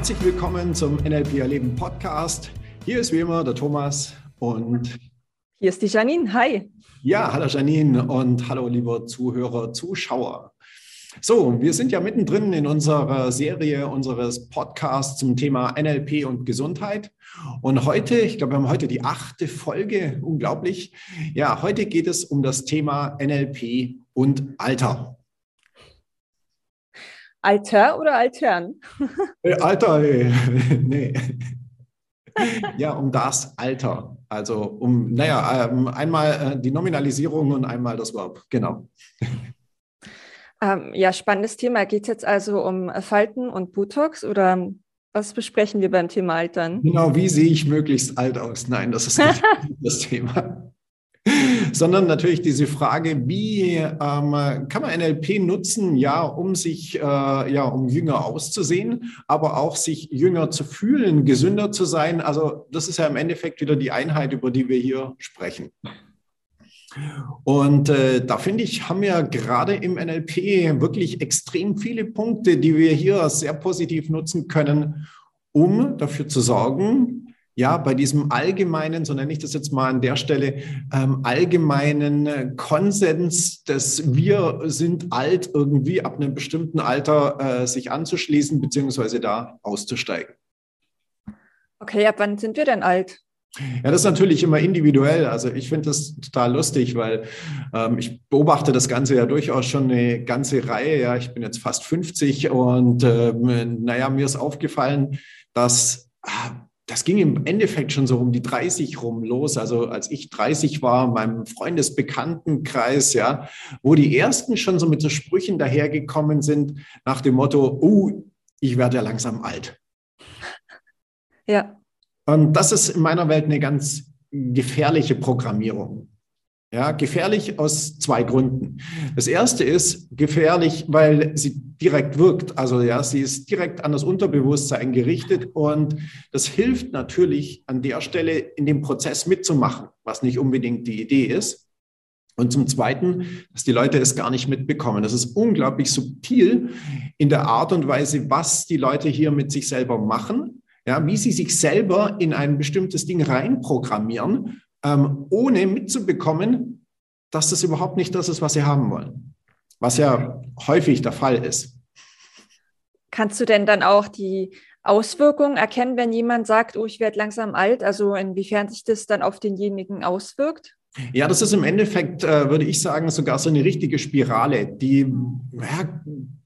Herzlich willkommen zum NLP Erleben Podcast. Hier ist wie immer der Thomas und hier ist die Janine. Hi. Ja, hallo Janine und hallo lieber Zuhörer, Zuschauer. So, wir sind ja mittendrin in unserer Serie unseres Podcasts zum Thema NLP und Gesundheit. Und heute, ich glaube, wir haben heute die achte Folge, unglaublich. Ja, heute geht es um das Thema NLP und Alter. Alter oder Altern? Äh, Alter, nee. Ja, um das Alter. Also um, naja, ähm, einmal äh, die Nominalisierung und einmal das Verb. Genau. Ähm, ja, spannendes Thema. Geht es jetzt also um Falten und Botox oder was besprechen wir beim Thema Altern? Genau, wie sehe ich möglichst alt aus? Nein, das ist nicht das Thema. Sondern natürlich diese Frage, wie ähm, kann man NLP nutzen, ja, um sich, äh, ja, um jünger auszusehen, aber auch sich jünger zu fühlen, gesünder zu sein. Also das ist ja im Endeffekt wieder die Einheit, über die wir hier sprechen. Und äh, da finde ich, haben wir gerade im NLP wirklich extrem viele Punkte, die wir hier sehr positiv nutzen können, um dafür zu sorgen, ja, bei diesem allgemeinen, so nenne ich das jetzt mal an der Stelle, ähm, allgemeinen Konsens, dass wir sind alt, irgendwie ab einem bestimmten Alter äh, sich anzuschließen, beziehungsweise da auszusteigen. Okay, ab wann sind wir denn alt? Ja, das ist natürlich immer individuell. Also ich finde das total lustig, weil ähm, ich beobachte das Ganze ja durchaus schon eine ganze Reihe. Ja, ich bin jetzt fast 50 und ähm, naja, mir ist aufgefallen, dass ah, das ging im Endeffekt schon so um die 30 rum los. Also als ich 30 war, in meinem Freundesbekanntenkreis, ja, wo die ersten schon so mit so Sprüchen dahergekommen sind nach dem Motto, uh, ich werde ja langsam alt. Ja. Und das ist in meiner Welt eine ganz gefährliche Programmierung. Ja, gefährlich aus zwei Gründen. Das erste ist gefährlich, weil sie direkt wirkt. Also ja, sie ist direkt an das Unterbewusstsein gerichtet und das hilft natürlich an der Stelle in dem Prozess mitzumachen, was nicht unbedingt die Idee ist. Und zum Zweiten, dass die Leute es gar nicht mitbekommen. Das ist unglaublich subtil in der Art und Weise, was die Leute hier mit sich selber machen, ja, wie sie sich selber in ein bestimmtes Ding reinprogrammieren ähm, ohne mitzubekommen, dass das überhaupt nicht das ist, was sie haben wollen. Was ja häufig der Fall ist. Kannst du denn dann auch die Auswirkungen erkennen, wenn jemand sagt, oh, ich werde langsam alt? Also inwiefern sich das dann auf denjenigen auswirkt? Ja, das ist im Endeffekt, äh, würde ich sagen, sogar so eine richtige Spirale, die ja,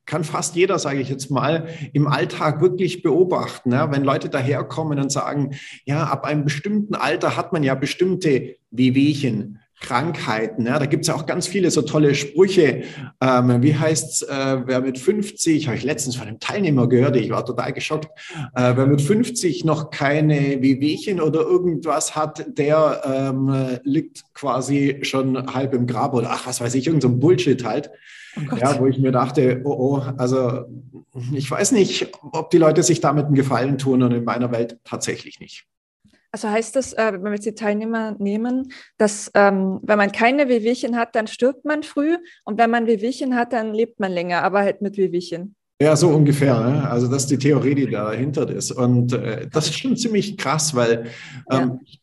kann fast jeder, sage ich jetzt mal, im Alltag wirklich beobachten. Ja? Wenn Leute daherkommen und sagen, ja, ab einem bestimmten Alter hat man ja bestimmte Wehwehchen, Krankheiten. Ja, da gibt es ja auch ganz viele so tolle Sprüche. Ähm, wie heißt's, äh, wer mit 50, habe ich letztens von einem Teilnehmer gehört, ich war total geschockt, äh, wer mit 50 noch keine Wehwehchen oder irgendwas hat, der ähm, liegt quasi schon halb im Grab oder ach, was weiß ich, irgendein so Bullshit halt. Oh ja, wo ich mir dachte, oh, oh, also ich weiß nicht, ob die Leute sich damit einen Gefallen tun und in meiner Welt tatsächlich nicht. Also heißt das, äh, wenn wir jetzt die Teilnehmer nehmen, dass ähm, wenn man keine Wehwehchen hat, dann stirbt man früh und wenn man Wehwehchen hat, dann lebt man länger, aber halt mit Wehwehchen. Ja, so ungefähr. Ne? Also das ist die Theorie, die dahinter ist. Und äh, das ist schon ziemlich krass, weil ähm, ja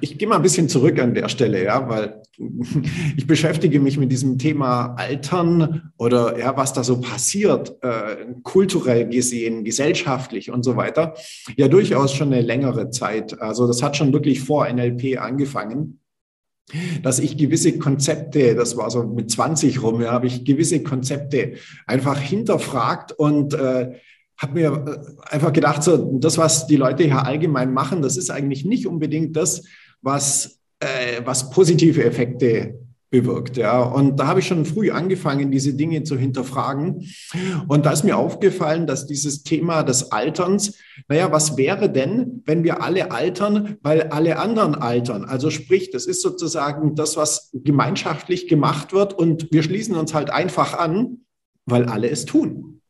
ich gehe mal ein bisschen zurück an der Stelle, ja, weil ich beschäftige mich mit diesem Thema Altern oder ja, was da so passiert, äh, kulturell gesehen, gesellschaftlich und so weiter, ja durchaus schon eine längere Zeit. Also das hat schon wirklich vor NLP angefangen dass ich gewisse Konzepte, das war so mit 20 rum, ja, habe ich gewisse Konzepte einfach hinterfragt und äh, habe mir äh, einfach gedacht, so das, was die Leute hier allgemein machen, das ist eigentlich nicht unbedingt das, was, äh, was positive Effekte bewirkt. Ja. Und da habe ich schon früh angefangen, diese Dinge zu hinterfragen. Und da ist mir aufgefallen, dass dieses Thema des Alterns, naja, was wäre denn, wenn wir alle altern, weil alle anderen altern? Also sprich, das ist sozusagen das, was gemeinschaftlich gemacht wird und wir schließen uns halt einfach an, weil alle es tun.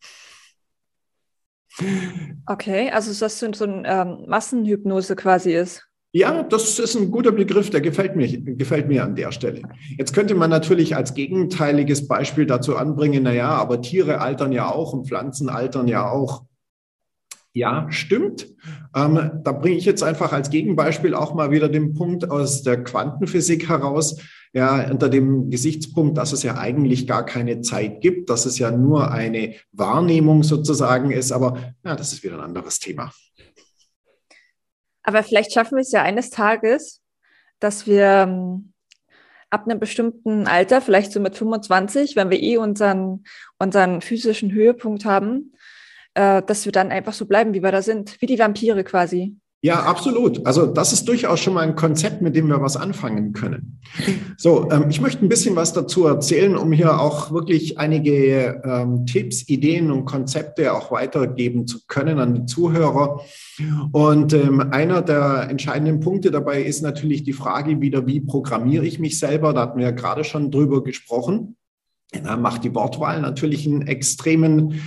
Okay, also dass so, so eine ähm, Massenhypnose quasi ist. Ja, das ist ein guter Begriff, der gefällt mir, gefällt mir an der Stelle. Jetzt könnte man natürlich als gegenteiliges Beispiel dazu anbringen, naja, aber Tiere altern ja auch und Pflanzen altern ja auch. Ja, stimmt. Ähm, da bringe ich jetzt einfach als Gegenbeispiel auch mal wieder den Punkt aus der Quantenphysik heraus. Ja, unter dem Gesichtspunkt, dass es ja eigentlich gar keine Zeit gibt, dass es ja nur eine Wahrnehmung sozusagen ist. Aber ja, das ist wieder ein anderes Thema. Aber vielleicht schaffen wir es ja eines Tages, dass wir ähm, ab einem bestimmten Alter, vielleicht so mit 25, wenn wir eh unseren, unseren physischen Höhepunkt haben, äh, dass wir dann einfach so bleiben, wie wir da sind, wie die Vampire quasi. Ja, absolut. Also das ist durchaus schon mal ein Konzept, mit dem wir was anfangen können. So, ähm, ich möchte ein bisschen was dazu erzählen, um hier auch wirklich einige ähm, Tipps, Ideen und Konzepte auch weitergeben zu können an die Zuhörer. Und ähm, einer der entscheidenden Punkte dabei ist natürlich die Frage wieder, wie programmiere ich mich selber? Da hatten wir ja gerade schon drüber gesprochen. Macht die Wortwahl natürlich einen extremen,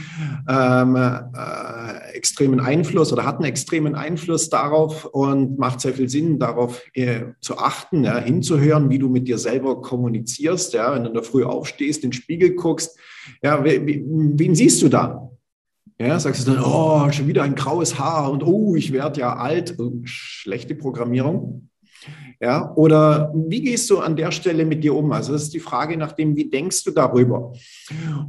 ähm, äh, extremen Einfluss oder hat einen extremen Einfluss darauf und macht sehr viel Sinn, darauf äh, zu achten, ja, hinzuhören, wie du mit dir selber kommunizierst. Ja, wenn du da früh aufstehst, in den Spiegel guckst, ja, wen siehst du da? Ja, sagst du dann, oh, schon wieder ein graues Haar und oh, ich werde ja alt. Schlechte Programmierung. Ja, oder wie gehst du an der Stelle mit dir um? Also das ist die Frage nach dem, wie denkst du darüber?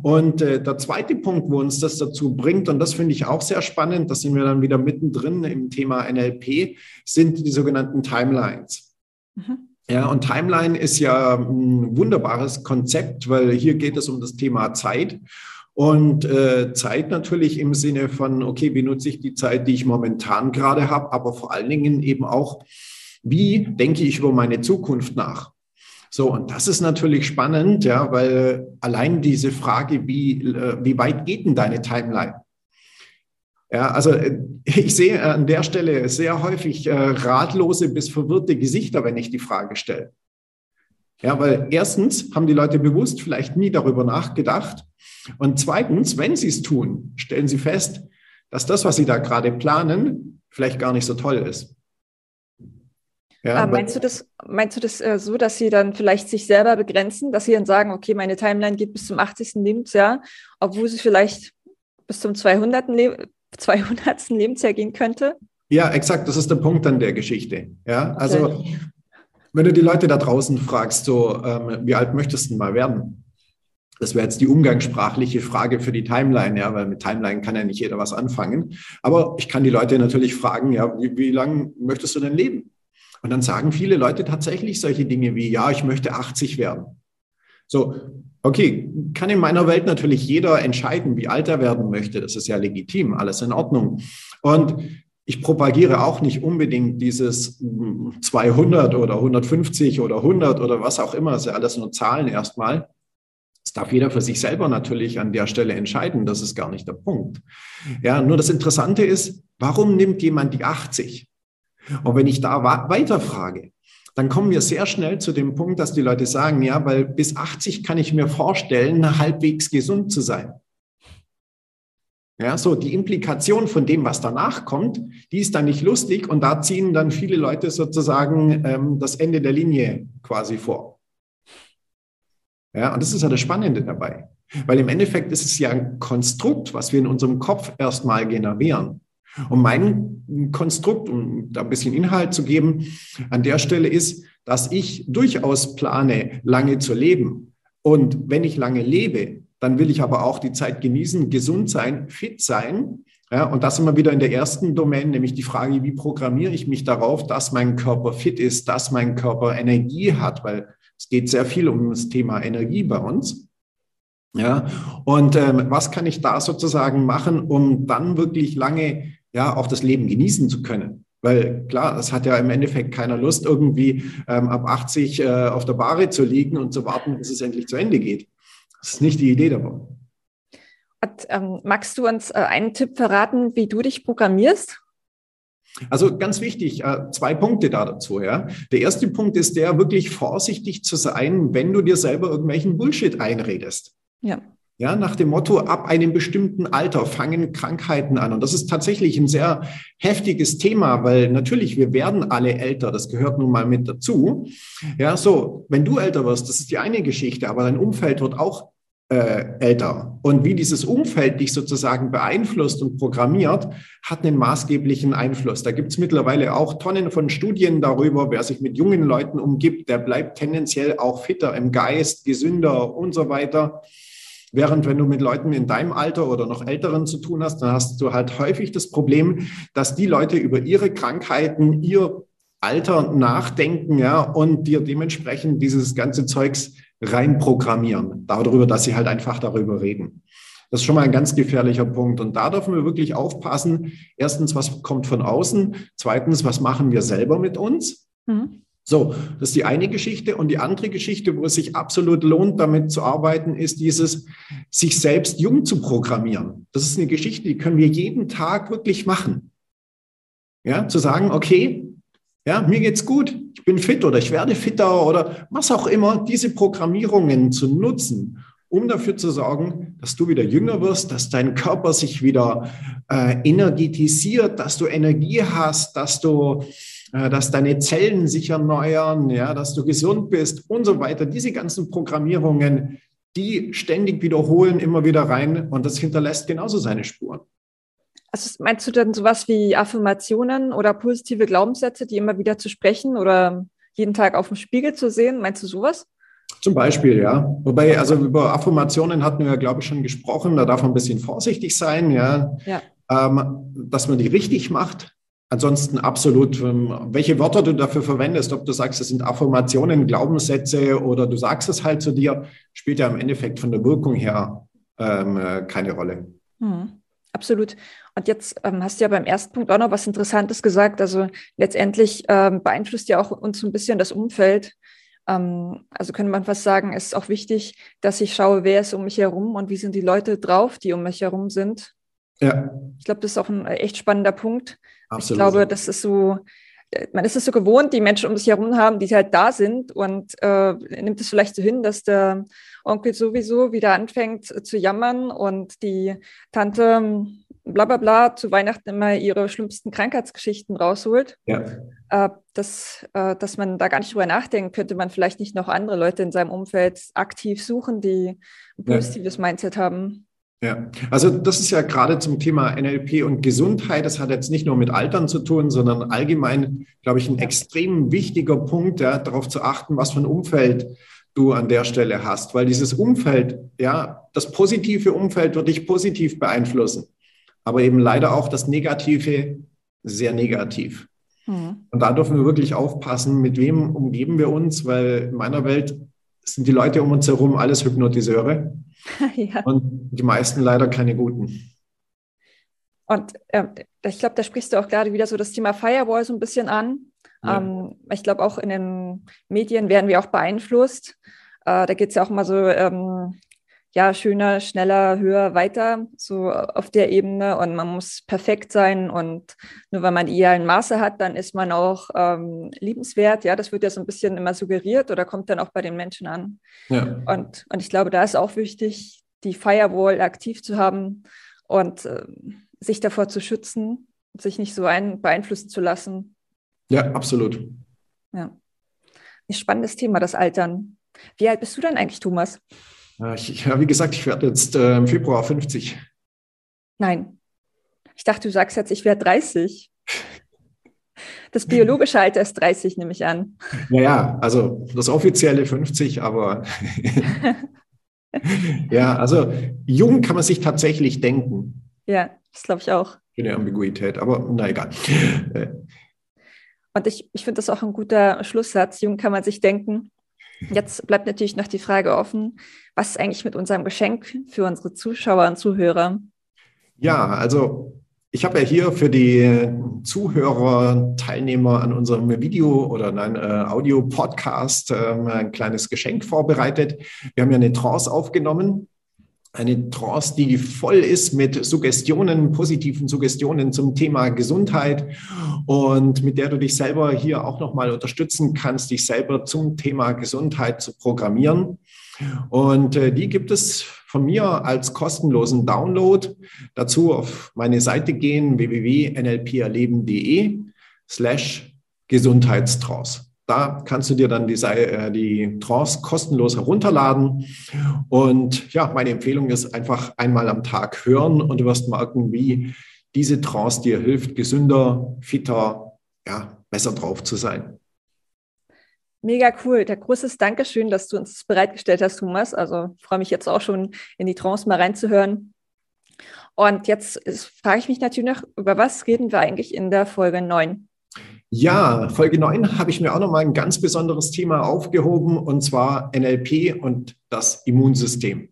Und äh, der zweite Punkt, wo uns das dazu bringt, und das finde ich auch sehr spannend, da sind wir dann wieder mittendrin im Thema NLP, sind die sogenannten Timelines. Mhm. Ja, und Timeline ist ja ein wunderbares Konzept, weil hier geht es um das Thema Zeit. Und äh, Zeit natürlich im Sinne von, okay, wie nutze ich die Zeit, die ich momentan gerade habe, aber vor allen Dingen eben auch, wie denke ich über meine Zukunft nach? So, und das ist natürlich spannend, ja, weil allein diese Frage, wie, äh, wie weit geht denn deine Timeline? Ja, also äh, ich sehe an der Stelle sehr häufig äh, ratlose bis verwirrte Gesichter, wenn ich die Frage stelle. Ja, weil erstens haben die Leute bewusst vielleicht nie darüber nachgedacht. Und zweitens, wenn sie es tun, stellen sie fest, dass das, was sie da gerade planen, vielleicht gar nicht so toll ist. Ja, äh, meinst du das, meinst du das äh, so, dass sie dann vielleicht sich selber begrenzen, dass sie dann sagen, okay, meine Timeline geht bis zum 80. Lebensjahr, obwohl sie vielleicht bis zum 200. Le 200. Lebensjahr gehen könnte? Ja, exakt, das ist der Punkt an der Geschichte. Ja, okay. also wenn du die Leute da draußen fragst, so, ähm, wie alt möchtest du mal werden? Das wäre jetzt die umgangssprachliche Frage für die Timeline, ja, weil mit Timeline kann ja nicht jeder was anfangen. Aber ich kann die Leute natürlich fragen, ja, wie, wie lange möchtest du denn leben? Und dann sagen viele Leute tatsächlich solche Dinge wie, ja, ich möchte 80 werden. So, okay, kann in meiner Welt natürlich jeder entscheiden, wie alt er werden möchte. Das ist ja legitim, alles in Ordnung. Und ich propagiere auch nicht unbedingt dieses 200 oder 150 oder 100 oder was auch immer. Das ist ja alles nur Zahlen erstmal. Das darf jeder für sich selber natürlich an der Stelle entscheiden. Das ist gar nicht der Punkt. Ja, nur das Interessante ist, warum nimmt jemand die 80? Und wenn ich da weiterfrage, dann kommen wir sehr schnell zu dem Punkt, dass die Leute sagen, ja, weil bis 80 kann ich mir vorstellen, halbwegs gesund zu sein. Ja, so die Implikation von dem, was danach kommt, die ist dann nicht lustig und da ziehen dann viele Leute sozusagen ähm, das Ende der Linie quasi vor. Ja, und das ist ja das Spannende dabei, weil im Endeffekt ist es ja ein Konstrukt, was wir in unserem Kopf erstmal generieren. Und mein Konstrukt, um da ein bisschen Inhalt zu geben, an der Stelle ist, dass ich durchaus plane, lange zu leben. Und wenn ich lange lebe, dann will ich aber auch die Zeit genießen, gesund sein, fit sein. Ja, und das wir wieder in der ersten Domain, nämlich die Frage, wie programmiere ich mich darauf, dass mein Körper fit ist, dass mein Körper Energie hat, weil es geht sehr viel um das Thema Energie bei uns. Ja, und ähm, was kann ich da sozusagen machen, um dann wirklich lange ja, auch das Leben genießen zu können. Weil klar, es hat ja im Endeffekt keiner Lust, irgendwie ähm, ab 80 äh, auf der Bahre zu liegen und zu warten, bis es endlich zu Ende geht. Das ist nicht die Idee davon. Und, ähm, magst du uns äh, einen Tipp verraten, wie du dich programmierst? Also ganz wichtig, äh, zwei Punkte da dazu. Ja. Der erste Punkt ist der, wirklich vorsichtig zu sein, wenn du dir selber irgendwelchen Bullshit einredest. Ja. Ja, nach dem Motto, ab einem bestimmten Alter fangen Krankheiten an. Und das ist tatsächlich ein sehr heftiges Thema, weil natürlich, wir werden alle älter. Das gehört nun mal mit dazu. Ja, so, wenn du älter wirst, das ist die eine Geschichte, aber dein Umfeld wird auch äh, älter. Und wie dieses Umfeld dich sozusagen beeinflusst und programmiert, hat einen maßgeblichen Einfluss. Da gibt es mittlerweile auch Tonnen von Studien darüber, wer sich mit jungen Leuten umgibt, der bleibt tendenziell auch fitter im Geist, gesünder und so weiter. Während wenn du mit Leuten in deinem Alter oder noch älteren zu tun hast, dann hast du halt häufig das Problem, dass die Leute über ihre Krankheiten, ihr Alter nachdenken, ja, und dir dementsprechend dieses ganze Zeugs reinprogrammieren, darüber, dass sie halt einfach darüber reden. Das ist schon mal ein ganz gefährlicher Punkt. Und da dürfen wir wirklich aufpassen. Erstens, was kommt von außen? Zweitens, was machen wir selber mit uns? Mhm. So, das ist die eine Geschichte. Und die andere Geschichte, wo es sich absolut lohnt, damit zu arbeiten, ist dieses, sich selbst jung zu programmieren. Das ist eine Geschichte, die können wir jeden Tag wirklich machen. Ja, zu sagen, okay, ja, mir geht's gut, ich bin fit oder ich werde fitter oder was auch immer, diese Programmierungen zu nutzen, um dafür zu sorgen, dass du wieder jünger wirst, dass dein Körper sich wieder äh, energetisiert, dass du Energie hast, dass du dass deine Zellen sich erneuern, ja, dass du gesund bist und so weiter. Diese ganzen Programmierungen, die ständig wiederholen, immer wieder rein und das hinterlässt genauso seine Spuren. Also meinst du denn sowas wie Affirmationen oder positive Glaubenssätze, die immer wieder zu sprechen oder jeden Tag auf dem Spiegel zu sehen? Meinst du sowas? Zum Beispiel, ja. Wobei, also über Affirmationen hatten wir, glaube ich, schon gesprochen. Da darf man ein bisschen vorsichtig sein, ja. ja. Ähm, dass man die richtig macht. Ansonsten absolut, ähm, welche Wörter du dafür verwendest, ob du sagst, es sind Affirmationen, Glaubenssätze oder du sagst es halt zu dir, spielt ja im Endeffekt von der Wirkung her ähm, äh, keine Rolle. Hm. Absolut. Und jetzt ähm, hast du ja beim ersten Punkt auch noch was Interessantes gesagt. Also letztendlich ähm, beeinflusst ja auch uns so ein bisschen das Umfeld. Ähm, also könnte man fast sagen, es ist auch wichtig, dass ich schaue, wer ist um mich herum und wie sind die Leute drauf, die um mich herum sind. Ja. Ich glaube, das ist auch ein echt spannender Punkt. Absolut. Ich glaube, das ist so, äh, man ist es so gewohnt, die Menschen um sich herum haben, die halt da sind und äh, nimmt es vielleicht so hin, dass der Onkel sowieso wieder anfängt zu jammern und die Tante bla bla bla zu Weihnachten immer ihre schlimmsten Krankheitsgeschichten rausholt. Ja. Äh, dass, äh, dass man da gar nicht drüber nachdenkt, könnte man vielleicht nicht noch andere Leute in seinem Umfeld aktiv suchen, die ein positives ja. Mindset haben. Ja, also das ist ja gerade zum Thema NLP und Gesundheit. Das hat jetzt nicht nur mit Altern zu tun, sondern allgemein, glaube ich, ein extrem wichtiger Punkt, ja, darauf zu achten, was für ein Umfeld du an der Stelle hast, weil dieses Umfeld, ja, das positive Umfeld wird dich positiv beeinflussen, aber eben leider auch das Negative sehr negativ. Mhm. Und da dürfen wir wirklich aufpassen, mit wem umgeben wir uns, weil in meiner Welt sind die Leute um uns herum alles Hypnotiseure ja. und die meisten leider keine guten. Und äh, ich glaube, da sprichst du auch gerade wieder so das Thema Firewall so ein bisschen an. Ja. Ähm, ich glaube, auch in den Medien werden wir auch beeinflusst. Äh, da geht es ja auch mal so, ähm, ja, schöner, schneller, höher, weiter, so auf der Ebene. Und man muss perfekt sein. Und nur weil man idealen Maße hat, dann ist man auch ähm, liebenswert. Ja, das wird ja so ein bisschen immer suggeriert oder kommt dann auch bei den Menschen an. Ja. Und, und ich glaube, da ist auch wichtig, die Firewall aktiv zu haben und äh, sich davor zu schützen, sich nicht so ein, beeinflussen zu lassen. Ja, absolut. Ja. Ein spannendes Thema, das Altern. Wie alt bist du denn eigentlich, Thomas? Ich, ja, wie gesagt, ich werde jetzt äh, im Februar 50. Nein. Ich dachte, du sagst jetzt, ich werde 30. Das biologische Alter ist 30, nehme ich an. Naja, also das offizielle 50, aber ja, also jung kann man sich tatsächlich denken. Ja, das glaube ich auch. Schöne Ambiguität, aber na egal. Und ich, ich finde das auch ein guter Schlusssatz. Jung kann man sich denken. Jetzt bleibt natürlich noch die Frage offen, was ist eigentlich mit unserem Geschenk für unsere Zuschauer und Zuhörer? Ja, also ich habe ja hier für die Zuhörer, Teilnehmer an unserem Video oder nein, äh, Audio-Podcast äh, ein kleines Geschenk vorbereitet. Wir haben ja eine Trance aufgenommen eine Trance, die voll ist mit Suggestionen, positiven Suggestionen zum Thema Gesundheit und mit der du dich selber hier auch nochmal unterstützen kannst, dich selber zum Thema Gesundheit zu programmieren. Und äh, die gibt es von mir als kostenlosen Download. Dazu auf meine Seite gehen, www.nlperleben.de slash Gesundheitstrance. Da kannst du dir dann die, äh, die Trance kostenlos herunterladen. Und ja, meine Empfehlung ist einfach einmal am Tag hören und du wirst merken, wie diese Trance dir hilft, gesünder, fitter, ja, besser drauf zu sein. Mega cool. Der großes Dankeschön, dass du uns das bereitgestellt hast, Thomas. Also freue mich jetzt auch schon in die Trance mal reinzuhören. Und jetzt frage ich mich natürlich noch, über was reden wir eigentlich in der Folge 9? Ja, Folge 9 habe ich mir auch nochmal ein ganz besonderes Thema aufgehoben, und zwar NLP und das Immunsystem.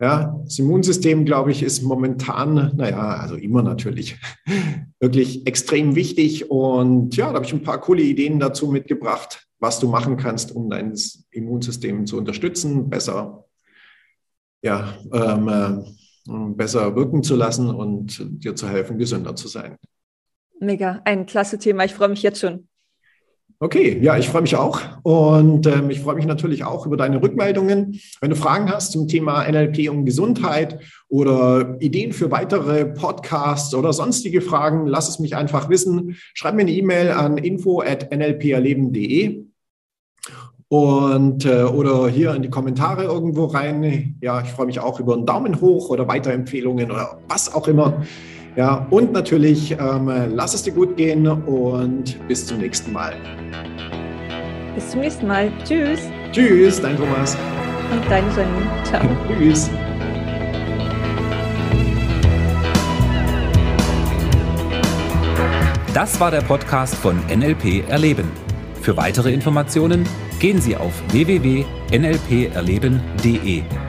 Ja, das Immunsystem, glaube ich, ist momentan, naja, also immer natürlich, wirklich extrem wichtig. Und ja, da habe ich ein paar coole Ideen dazu mitgebracht, was du machen kannst, um dein Immunsystem zu unterstützen, besser, ja, ähm, äh, besser wirken zu lassen und dir zu helfen, gesünder zu sein. Mega, ein klasse Thema. Ich freue mich jetzt schon. Okay, ja, ich freue mich auch und ähm, ich freue mich natürlich auch über deine Rückmeldungen. Wenn du Fragen hast zum Thema NLP und Gesundheit oder Ideen für weitere Podcasts oder sonstige Fragen, lass es mich einfach wissen. Schreib mir eine E-Mail an info@nlperleben.de und äh, oder hier in die Kommentare irgendwo rein. Ja, ich freue mich auch über einen Daumen hoch oder Weiterempfehlungen oder was auch immer. Ja, und natürlich ähm, lass es dir gut gehen und bis zum nächsten Mal. Bis zum nächsten Mal. Tschüss. Tschüss, dein Thomas. Und dein Janine. Ciao. Tschüss. Das war der Podcast von NLP Erleben. Für weitere Informationen gehen Sie auf www.nlperleben.de.